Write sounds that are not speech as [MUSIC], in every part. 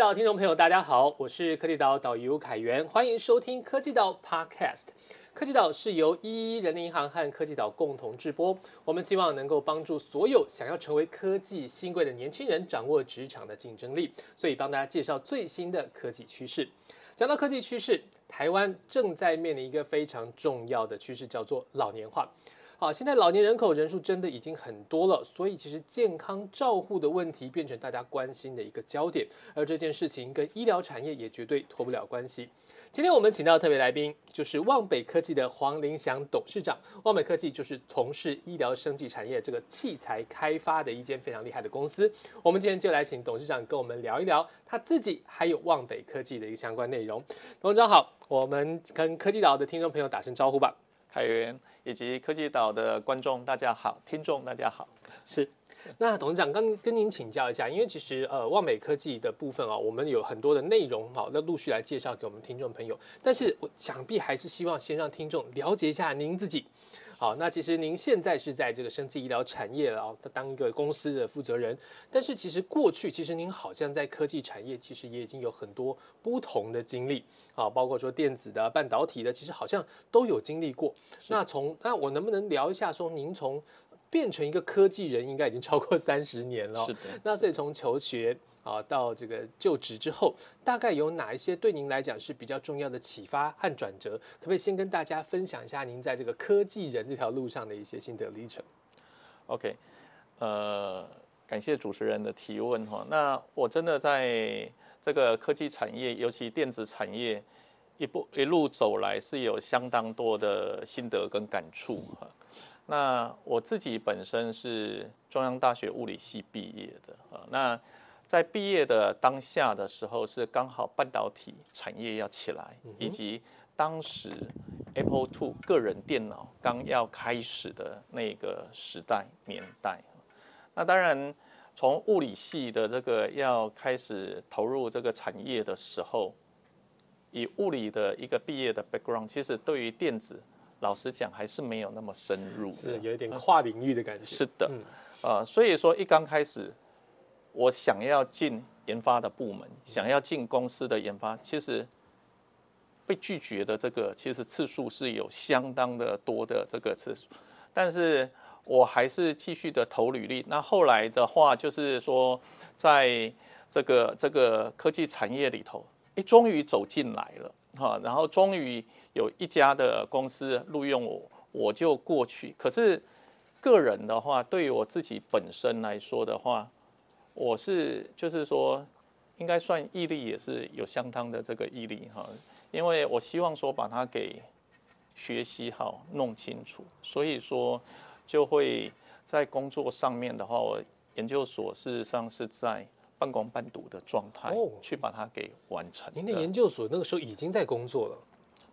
岛听众朋友，大家好，我是科技岛导游凯源，欢迎收听科技岛 Podcast。科技岛是由一一人民银行和科技岛共同制播，我们希望能够帮助所有想要成为科技新贵的年轻人掌握职场的竞争力，所以帮大家介绍最新的科技趋势。讲到科技趋势，台湾正在面临一个非常重要的趋势，叫做老年化。好，现在老年人口人数真的已经很多了，所以其实健康照护的问题变成大家关心的一个焦点，而这件事情跟医疗产业也绝对脱不了关系。今天我们请到特别来宾就是望北科技的黄林祥董事长。望北科技就是从事医疗生技产业这个器材开发的一间非常厉害的公司。我们今天就来请董事长跟我们聊一聊他自己还有望北科技的一个相关内容。董事长好，我们跟科技岛的听众朋友打声招呼吧。海源以及科技岛的观众大家好，听众大家好，是。那董事长刚跟您请教一下，因为其实呃望美科技的部分啊，我们有很多的内容好，那陆续来介绍给我们听众朋友。但是我想必还是希望先让听众了解一下您自己。好，那其实您现在是在这个生技医疗产业啊，当一个公司的负责人。但是其实过去，其实您好像在科技产业，其实也已经有很多不同的经历啊，包括说电子的、半导体的，其实好像都有经历过。那从那我能不能聊一下，说您从变成一个科技人，应该已经超过 [LAUGHS] 三十年了。是的。那所以从求学。啊，到这个就职之后，大概有哪一些对您来讲是比较重要的启发和转折？可不可以先跟大家分享一下您在这个科技人这条路上的一些心得历程？OK，呃，感谢主持人的提问哈。那我真的在这个科技产业，尤其电子产业，一步一路走来是有相当多的心得跟感触哈。那我自己本身是中央大学物理系毕业的啊，那。在毕业的当下的时候，是刚好半导体产业要起来，以及当时 Apple Two 个人电脑刚要开始的那个时代年代。那当然，从物理系的这个要开始投入这个产业的时候，以物理的一个毕业的 background，其实对于电子，老实讲还是没有那么深入，是有一点跨领域的感觉。是的，呃，所以说一刚开始。我想要进研发的部门，想要进公司的研发，其实被拒绝的这个其实次数是有相当的多的这个次数，但是我还是继续的投履历。那后来的话，就是说在这个这个科技产业里头，哎，终于走进来了哈，然后终于有一家的公司录用我，我就过去。可是个人的话，对于我自己本身来说的话，我是就是说，应该算毅力也是有相当的这个毅力哈，因为我希望说把它给学习好、弄清楚，所以说就会在工作上面的话，我研究所事实上是在半工半读的状态去把它给完成。您的研究所那个时候已经在工作了，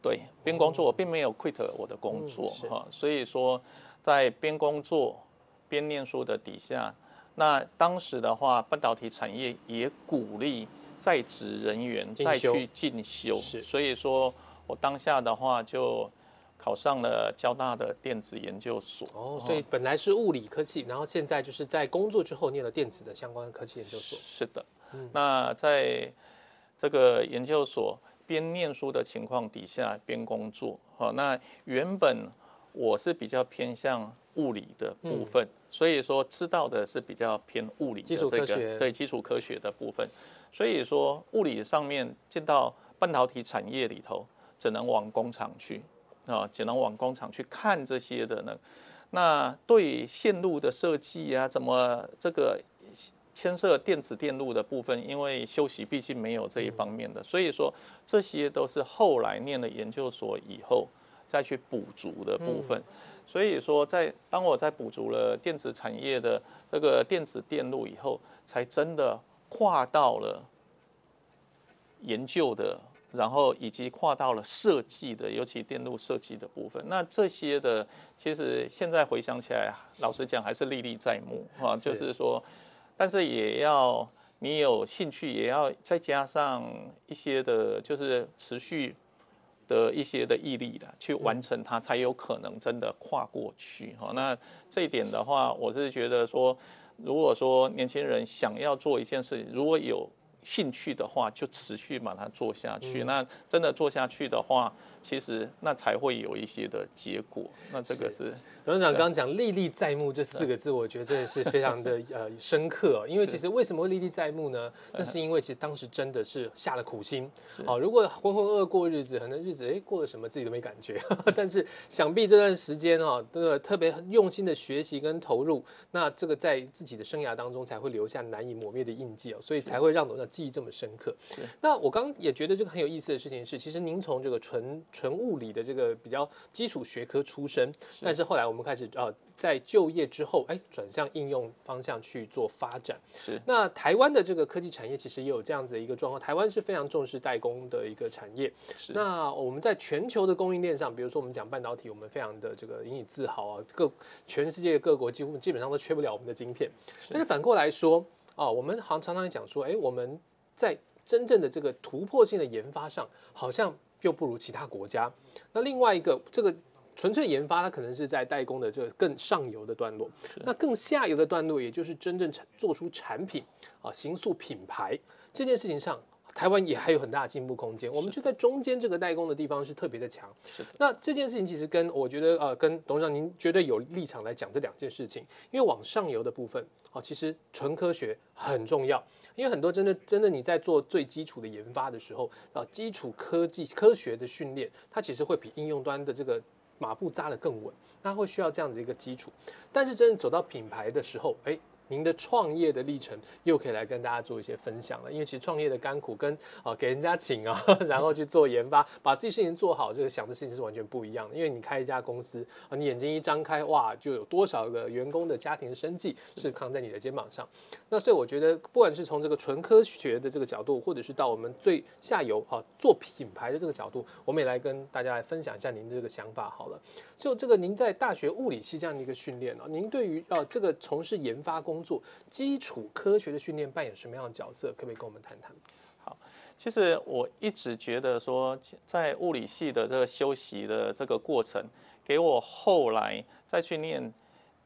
对，边工作我并没有 quit 我的工作哈，所以说在边工作边念书的底下。那当时的话，半导体产业也鼓励在职人员再去进修，所以说我当下的话就考上了交大的电子研究所。哦，所以本来是物理科技，然后现在就是在工作之后念了电子的相关科技研究所。是的，那在这个研究所边念书的情况底下边工作。好，那原本我是比较偏向。物理的部分，所以说知道的是比较偏物理的这个对基础科学的部分，所以说物理上面进到半导体产业里头，只能往工厂去啊，只能往工厂去看这些的呢。那对线路的设计啊，怎么这个牵涉电子电路的部分，因为休息毕竟没有这一方面的，所以说这些都是后来念了研究所以后再去补足的部分。所以说，在当我在补足了电子产业的这个电子电路以后，才真的跨到了研究的，然后以及跨到了设计的，尤其电路设计的部分。那这些的，其实现在回想起来，老实讲还是历历在目啊。就是说，但是也要你有兴趣，也要再加上一些的，就是持续。的一些的毅力的去完成它，才有可能真的跨过去哈。那这一点的话，我是觉得说，如果说年轻人想要做一件事情，如果有兴趣的话，就持续把它做下去。那真的做下去的话，其实那才会有一些的结果。那这个是董事长刚刚讲“历历在目”这四个字，我觉得真的是非常的 [LAUGHS] 呃深刻。因为其实为什么会历历在目呢？那是因为其实当时真的是下了苦心。好，如果浑浑噩过日子，可能日子哎过了什么自己都没感觉。[LAUGHS] 但是想必这段时间啊，这个特别用心的学习跟投入，那这个在自己的生涯当中才会留下难以磨灭的印记哦，所以才会让董事长。记忆这么深刻，那我刚也觉得这个很有意思的事情是，其实您从这个纯纯物理的这个比较基础学科出身，但是后来我们开始呃在就业之后，哎转向应用方向去做发展。是那台湾的这个科技产业其实也有这样子的一个状况，台湾是非常重视代工的一个产业。是那我们在全球的供应链上，比如说我们讲半导体，我们非常的这个引以自豪啊，各全世界各国几乎基本上都缺不了我们的晶片。但是反过来说。哦，我们好像常常讲说，哎，我们在真正的这个突破性的研发上，好像又不如其他国家。那另外一个，这个纯粹研发，它可能是在代工的这个更上游的段落。那更下游的段落，也就是真正产做出产品啊，形塑品牌这件事情上。台湾也还有很大的进步空间，我们就在中间这个代工的地方是特别的强。是的。那这件事情其实跟我觉得呃，跟董事长您绝对有立场来讲这两件事情，因为往上游的部分，哦，其实纯科学很重要，因为很多真的真的你在做最基础的研发的时候啊，基础科技科学的训练，它其实会比应用端的这个马步扎得更稳，它会需要这样子一个基础。但是真正走到品牌的时候，哎。您的创业的历程又可以来跟大家做一些分享了，因为其实创业的甘苦跟啊给人家请啊，[LAUGHS] 然后去做研发，[LAUGHS] 把自己事情做好，这个想的事情是完全不一样的。因为你开一家公司啊，你眼睛一张开，哇，就有多少个员工的家庭生计是扛在你的肩膀上。那所以我觉得，不管是从这个纯科学的这个角度，或者是到我们最下游啊做品牌的这个角度，我们也来跟大家来分享一下您的这个想法好了。就这个您在大学物理系这样的一个训练啊，您对于呃这个从事研发工工作基础科学的训练扮演什么样的角色？可不可以跟我们谈谈？好，其实我一直觉得说，在物理系的这个修习的这个过程，给我后来再去念。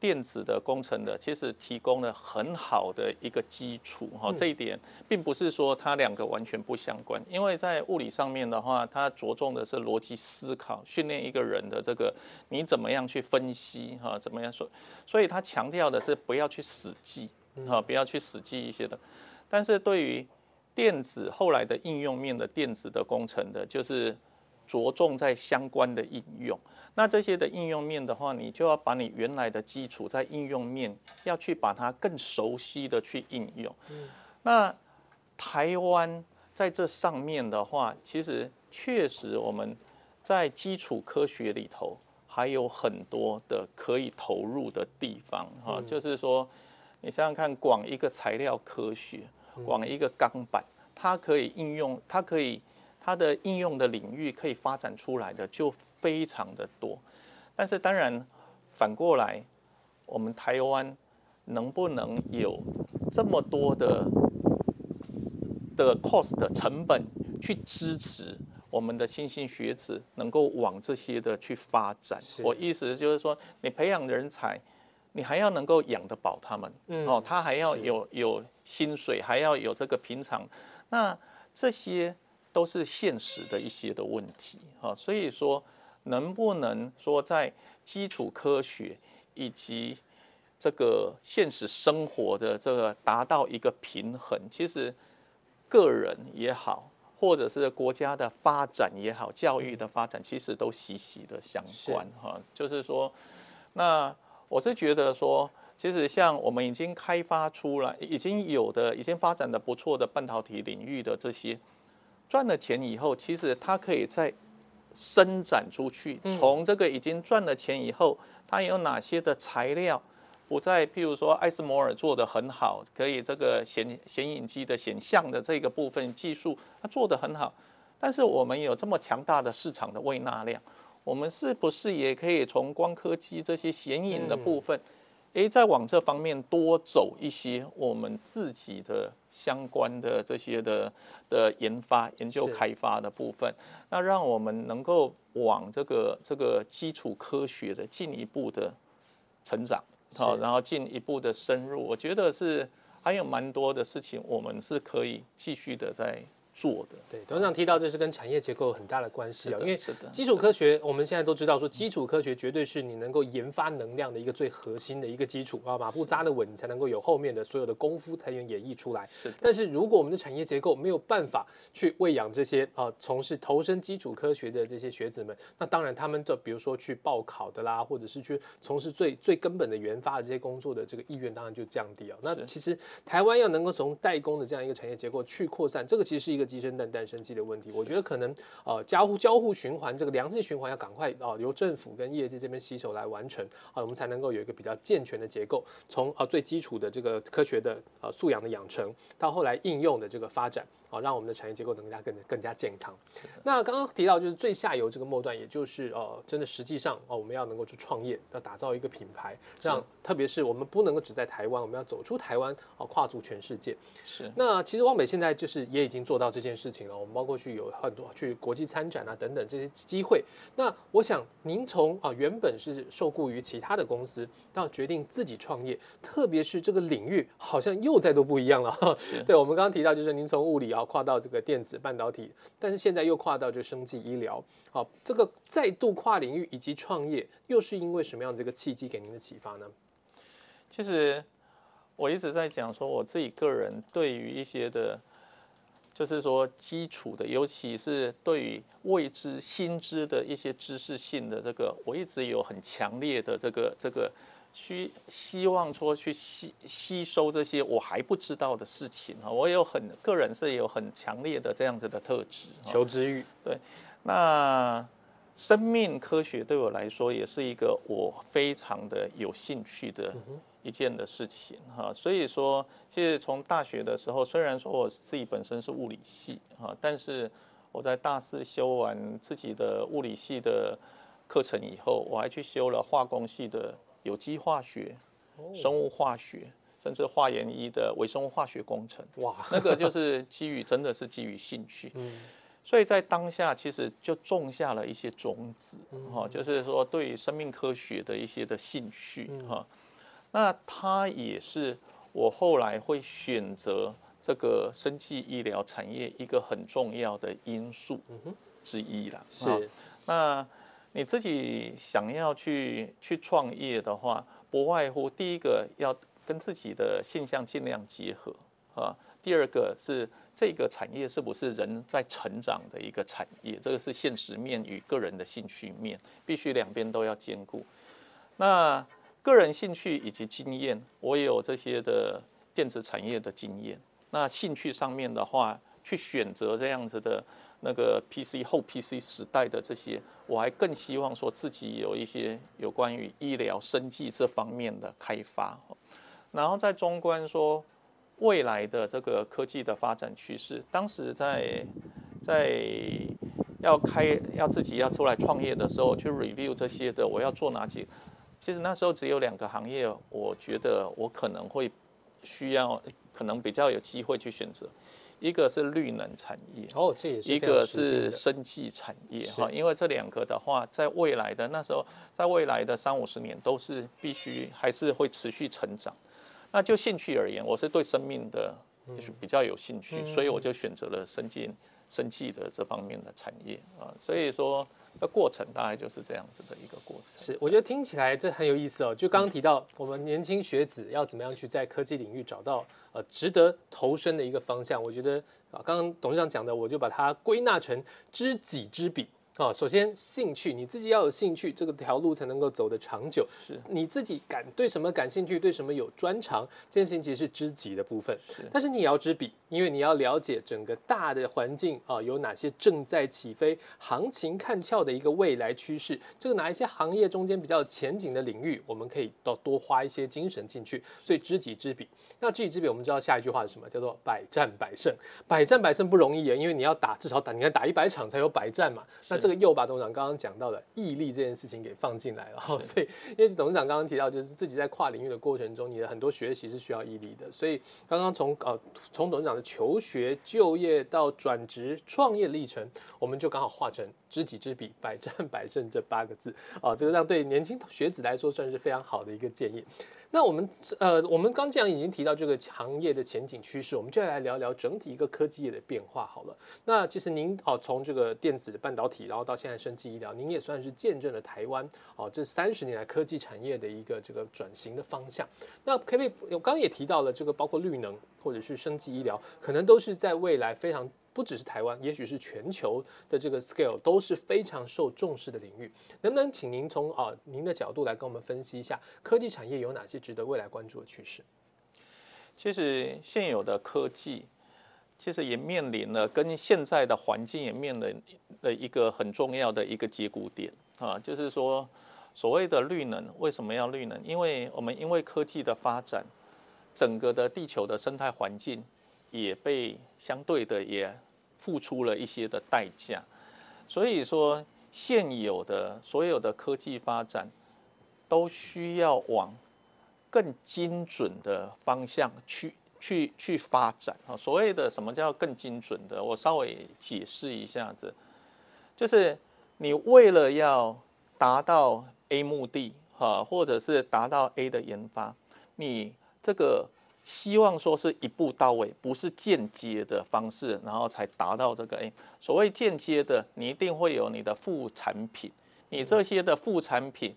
电子的工程的，其实提供了很好的一个基础哈。这一点并不是说它两个完全不相关，因为在物理上面的话，它着重的是逻辑思考，训练一个人的这个你怎么样去分析哈，怎么样说，所以它强调的是不要去死记哈，不要去死记一些的。但是对于电子后来的应用面的电子的工程的，就是着重在相关的应用。那这些的应用面的话，你就要把你原来的基础在应用面要去把它更熟悉的去应用。那台湾在这上面的话，其实确实我们在基础科学里头还有很多的可以投入的地方哈。就是说，你想想看，广一个材料科学，广一个钢板，它可以应用，它可以它的应用的领域可以发展出来的就。非常的多，但是当然反过来，我们台湾能不能有这么多的的 cost 成本去支持我们的新兴学子能够往这些的去发展？我意思就是说，你培养人才，你还要能够养得饱他们，哦，他还要有有薪水，还要有这个平常，那这些都是现实的一些的问题啊，所以说。能不能说在基础科学以及这个现实生活的这个达到一个平衡？其实个人也好，或者是国家的发展也好，教育的发展其实都息息的相关哈。就是说，那我是觉得说，其实像我们已经开发出来、已经有的、已经发展的不错的半导体领域的这些赚了钱以后，其实它可以再伸展出去，从这个已经赚了钱以后，它有哪些的材料不再？譬如说，艾斯摩尔做的很好，可以这个显显影机的显像的这个部分技术，它做的很好。但是我们有这么强大的市场的位纳量，我们是不是也可以从光刻机这些显影的部分？诶，再往这方面多走一些，我们自己的相关的这些的的研发、研究、开发的部分，那让我们能够往这个这个基础科学的进一步的成长，好，然后进一步的深入，我觉得是还有蛮多的事情，我们是可以继续的在。做的对，董事长提到这是跟产业结构有很大的关系啊，因为是的，基础科学我们现在都知道说，基础科学绝对是你能够研发能量的一个最核心的一个基础啊，马步扎得稳，你才能够有后面的所有的功夫才能演绎出来。是，但是如果我们的产业结构没有办法去喂养这些啊从事投身基础科学的这些学子们，那当然他们的比如说去报考的啦，或者是去从事最最根本的研发的这些工作的这个意愿当然就降低啊。那其实台湾要能够从代工的这样一个产业结构去扩散，这个其实是一个鸡生蛋蛋生。的问题，我觉得可能呃交互交互循环这个良性循环要赶快啊由政府跟业界这边携手来完成啊，我们才能够有一个比较健全的结构，从啊最基础的这个科学的呃素养的养成，到后来应用的这个发展。啊，让我们的产业结构能更加更更加健康。那刚刚提到就是最下游这个末端，也就是呃，真的实际上哦，我们要能够去创业，要打造一个品牌，让特别是我们不能够只在台湾，我们要走出台湾，哦，跨足全世界。是。那其实汪北现在就是也已经做到这件事情了。我们包括去有很多去国际参展啊等等这些机会。那我想您从啊原本是受雇于其他的公司，到决定自己创业，特别是这个领域好像又再度不一样了。[LAUGHS] 对，我们刚刚提到就是您从物理啊。跨到这个电子半导体，但是现在又跨到这生技医疗，好，这个再度跨领域以及创业，又是因为什么样的一个契机给您的启发呢？其实我一直在讲说，我自己个人对于一些的，就是说基础的，尤其是对于未知新知的一些知识性的这个，我一直有很强烈的这个这个。需希望说去吸吸收这些我还不知道的事情啊，我有很个人是有很强烈的这样子的特质，求知欲。对，那生命科学对我来说也是一个我非常的有兴趣的一件的事情哈。所以说，其实从大学的时候，虽然说我自己本身是物理系哈，但是我在大四修完自己的物理系的课程以后，我还去修了化工系的。有机化学、生物化学，甚至化研一的微生物化学工程，哇，那个就是基于真的是基于兴趣，[LAUGHS] 嗯，所以在当下其实就种下了一些种子，哈，就是说对于生命科学的一些的兴趣，哈，那它也是我后来会选择这个生技医疗产业一个很重要的因素之一了，是，那。你自己想要去去创业的话，不外乎第一个要跟自己的现象尽量结合啊。第二个是这个产业是不是人在成长的一个产业，这个是现实面与个人的兴趣面，必须两边都要兼顾。那个人兴趣以及经验，我也有这些的电子产业的经验。那兴趣上面的话，去选择这样子的。那个 PC 后 PC 时代的这些，我还更希望说自己有一些有关于医疗生计这方面的开发。然后在中观说未来的这个科技的发展趋势，当时在在要开要自己要出来创业的时候，去 review 这些的，我要做哪几？其实那时候只有两个行业，我觉得我可能会需要，可能比较有机会去选择。一个是绿能产业，哦，这也是一个是生技产业哈，因为这两个的话，在未来的那时候，在未来的三五十年都是必须还是会持续成长。那就兴趣而言，我是对生命的比较有兴趣，所以我就选择了生技、生气的这方面的产业啊。所以说。的过程大概就是这样子的一个过程。是，我觉得听起来这很有意思哦。就刚刚提到，我们年轻学子要怎么样去在科技领域找到呃值得投身的一个方向。我觉得啊，刚刚董事长讲的，我就把它归纳成知己知彼。啊，首先兴趣，你自己要有兴趣，这个条路才能够走得长久。是，你自己感对什么感兴趣，对什么有专长，这件事情其实是知己的部分。是，但是你也要知彼，因为你要了解整个大的环境啊，有哪些正在起飞、行情看俏的一个未来趋势，这个哪一些行业中间比较前景的领域，我们可以到多花一些精神进去。所以知己知彼，那知己知彼，我们知道下一句话是什么？叫做百战百胜。百战百胜不容易啊，因为你要打至少打，你看打一百场才有百战嘛。那这个又把董事长刚刚讲到的毅力这件事情给放进来了。所以，因为董事长刚刚提到，就是自己在跨领域的过程中，你的很多学习是需要毅力的。所以，刚刚从呃从董事长的求学、就业到转职、创业历程，我们就刚好化成知己知彼，百战百胜这八个字啊，这个让对年轻学子来说算是非常好的一个建议。那我们呃，我们刚这样已经提到这个行业的前景趋势，我们就来聊聊整体一个科技业的变化好了。那其实您哦，从这个电子半导体，然后到现在生技医疗，您也算是见证了台湾哦这三十年来科技产业的一个这个转型的方向。那可不可以？我刚刚也提到了这个，包括绿能或者是生技医疗，可能都是在未来非常。不只是台湾，也许是全球的这个 scale 都是非常受重视的领域。能不能请您从啊您的角度来跟我们分析一下科技产业有哪些值得未来关注的趋势？其实现有的科技，其实也面临了跟现在的环境也面临的一个很重要的一个节骨点啊，就是说所谓的绿能为什么要绿能？因为我们因为科技的发展，整个的地球的生态环境。也被相对的也付出了一些的代价，所以说现有的所有的科技发展都需要往更精准的方向去去去发展啊。所谓的什么叫更精准的？我稍微解释一下子，就是你为了要达到 A 目的哈，或者是达到 A 的研发，你这个。希望说是一步到位，不是间接的方式，然后才达到这个。哎，所谓间接的，你一定会有你的副产品，你这些的副产品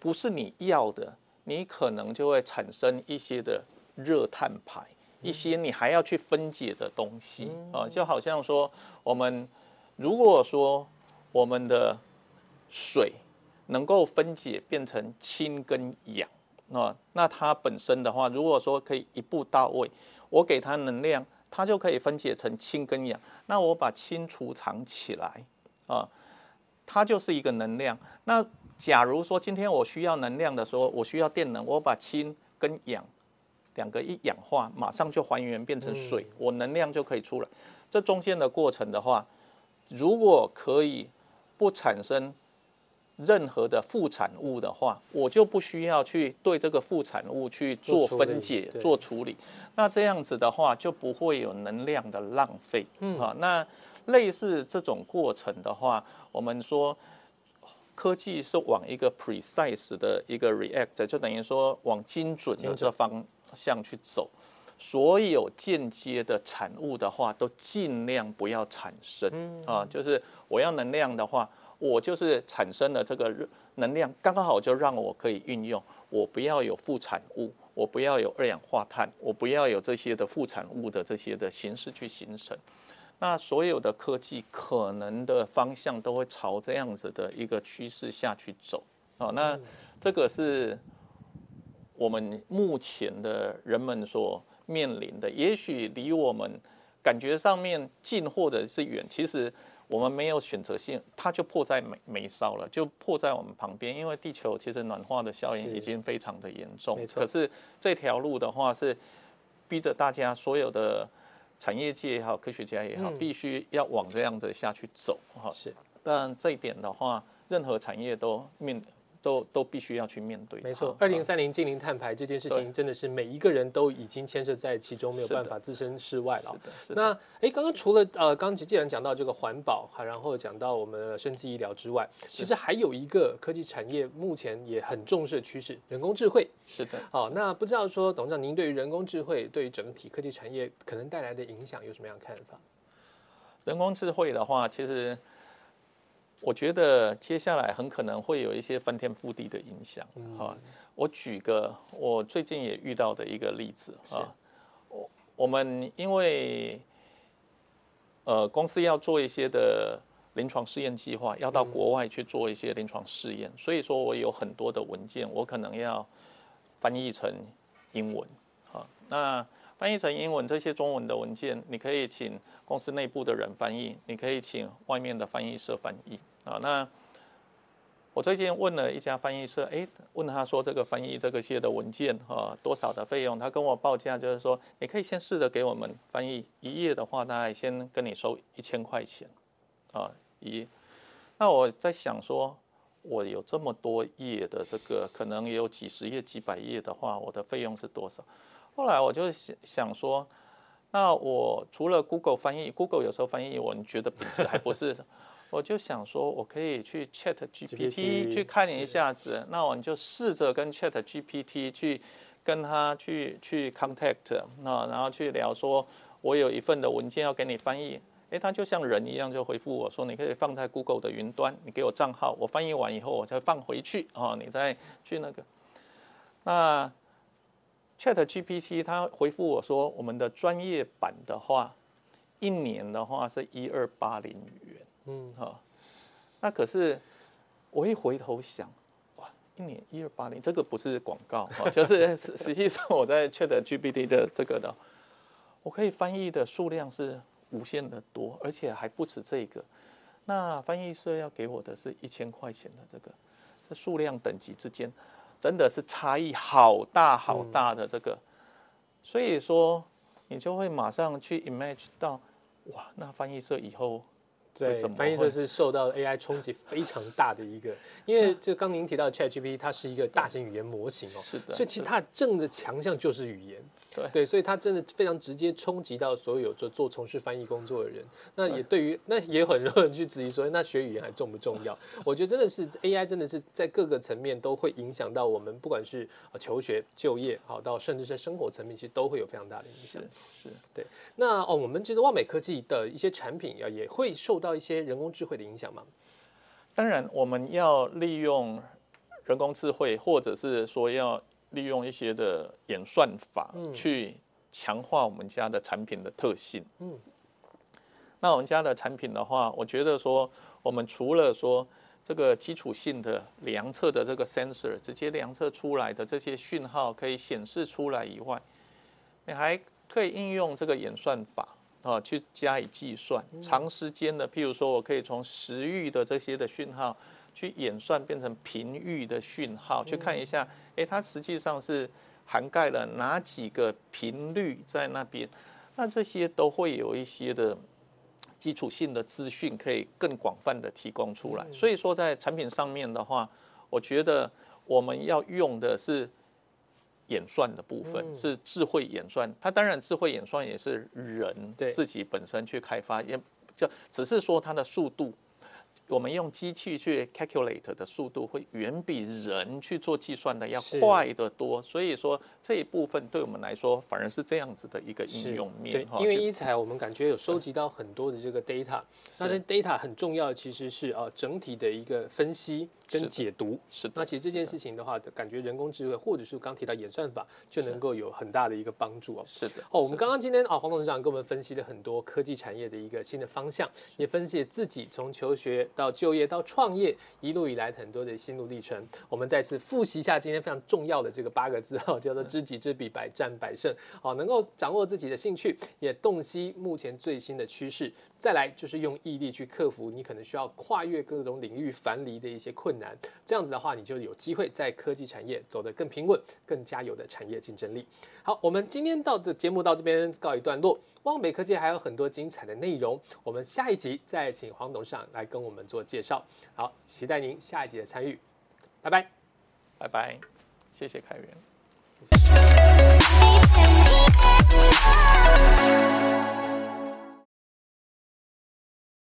不是你要的，你可能就会产生一些的热碳排，一些你还要去分解的东西啊，就好像说我们如果说我们的水能够分解变成氢跟氧。那那它本身的话，如果说可以一步到位，我给它能量，它就可以分解成氢跟氧。那我把氢储藏起来，啊，它就是一个能量。那假如说今天我需要能量的时候，我需要电能，我把氢跟氧两个一氧化，马上就还原变成水，我能量就可以出来。这中间的过程的话，如果可以不产生。任何的副产物的话，我就不需要去对这个副产物去做分解、做处理。那这样子的话，就不会有能量的浪费。嗯，啊，那类似这种过程的话，我们说科技是往一个 precise 的一个 react，就等于说往精准的这方向去走。所有间接的产物的话，都尽量不要产生。啊，就是我要能量的话。我就是产生了这个热能量，刚刚好就让我可以运用。我不要有副产物，我不要有二氧化碳，我不要有这些的副产物的这些的形式去形成。那所有的科技可能的方向都会朝这样子的一个趋势下去走。好，那这个是我们目前的人们所面临的，也许离我们感觉上面近或者是远，其实。我们没有选择性，它就迫在眉眉梢了，就迫在我们旁边。因为地球其实暖化的效应已经非常的严重，可是这条路的话是逼着大家所有的产业界也好，科学家也好，必须要往这样子下去走。哈，是。但这一点的话，任何产业都面。都都必须要去面对。没错，二零三零近零碳排这件事情，真的是每一个人都已经牵涉在其中，没有办法置身事外了。那哎，刚刚除了呃，刚刚既然讲到这个环保，哈，然后讲到我们的生技医疗之外，其实还有一个科技产业目前也很重视的趋势——人工智慧。是的。好，那不知道说董事长，您对于人工智慧对于整体科技产业可能带来的影响有什么样的看法？人工智慧的话，其实。我觉得接下来很可能会有一些翻天覆地的影响。哈，我举个我最近也遇到的一个例子啊，我我们因为呃公司要做一些的临床试验计划，要到国外去做一些临床试验，所以说我有很多的文件，我可能要翻译成英文。好，那翻译成英文这些中文的文件，你可以请公司内部的人翻译，你可以请外面的翻译社翻译。啊，那我最近问了一家翻译社，哎，问他说这个翻译这个些的文件啊，多少的费用？他跟我报价就是说，你可以先试着给我们翻译一页的话，大概先跟你收一千块钱，啊，一页，那我在想说，我有这么多页的这个，可能也有几十页、几百页的话，我的费用是多少？后来我就想想说，那我除了 Google 翻译，Google 有时候翻译我，你觉得品质还不是？我就想说，我可以去 Chat GPT 去看一下子，那我就试着跟 Chat GPT 去跟他去去 contact，那然后去聊说，我有一份的文件要给你翻译，诶，他就像人一样就回复我说，你可以放在 Google 的云端，你给我账号，我翻译完以后我再放回去，哦，你再去那个，那 Chat GPT 他回复我说，我们的专业版的话，一年的话是一二八零元。嗯，好，那可是我一回头想，哇，一年一二八零，这个不是广告哈，就是 [LAUGHS] 实实际上我在 Chat GPT 的这个的，我可以翻译的数量是无限的多，而且还不止这个。那翻译社要给我的是一千块钱的这个，这数量等级之间真的是差异好大好大的这个，所以说你就会马上去 imagine 到，哇，那翻译社以后。对，翻译社是受到 AI 冲击非常大的一个，因为就刚您提到 ChatGPT，它是一个大型语言模型哦，是的，所以其实它正的强项就是语言。对对，所以它真的非常直接冲击到所有做做从事翻译工作的人。那也对于 [LAUGHS] 那也很多人去质疑说，那学语言还重不重要？[LAUGHS] 我觉得真的是 AI 真的是在各个层面都会影响到我们，不管是求学、就业，好到甚至是生活层面，其实都会有非常大的影响。是，对。那哦，我们其实万美科技的一些产品啊，也会受到一些人工智慧的影响吗？当然，我们要利用人工智慧，或者是说要。利用一些的演算法去强化我们家的产品的特性。嗯，那我们家的产品的话，我觉得说，我们除了说这个基础性的量测的这个 sensor 直接量测出来的这些讯号可以显示出来以外，你还可以应用这个演算法啊去加以计算，长时间的，譬如说我可以从食欲的这些的讯号。去演算变成频域的讯号，去看一下，哎，它实际上是涵盖了哪几个频率在那边？那这些都会有一些的基础性的资讯，可以更广泛的提供出来。所以说，在产品上面的话，我觉得我们要用的是演算的部分，是智慧演算。它当然智慧演算也是人自己本身去开发，也就只是说它的速度。我们用机器去 calculate 的速度会远比人去做计算的要快得多，所以说这一部分对我们来说反而是这样子的一个应用面。对，因为一彩我们感觉有收集到很多的这个 data，那这 data 很重要，其实是啊整体的一个分析。跟解读是的，那其实这件事情的话，感觉人工智慧或者是刚提到演算法，就能够有很大的一个帮助哦。是的，哦，我们刚刚今天啊，黄董事长跟我们分析了很多科技产业的一个新的方向，也分析自己从求学到就业到创业一路以来很多的心路历程。我们再次复习一下今天非常重要的这个八个字哈，叫做知己知彼，百战百胜。好，能够掌握自己的兴趣，也洞悉目前最新的趋势。再来就是用毅力去克服你可能需要跨越各种领域樊篱的一些困难，这样子的话，你就有机会在科技产业走得更平稳，更加有的产业竞争力。好，我们今天到的节目到这边告一段落。望北科技还有很多精彩的内容，我们下一集再请黄董事长来跟我们做介绍。好，期待您下一集的参与，拜拜，拜拜，谢谢开源。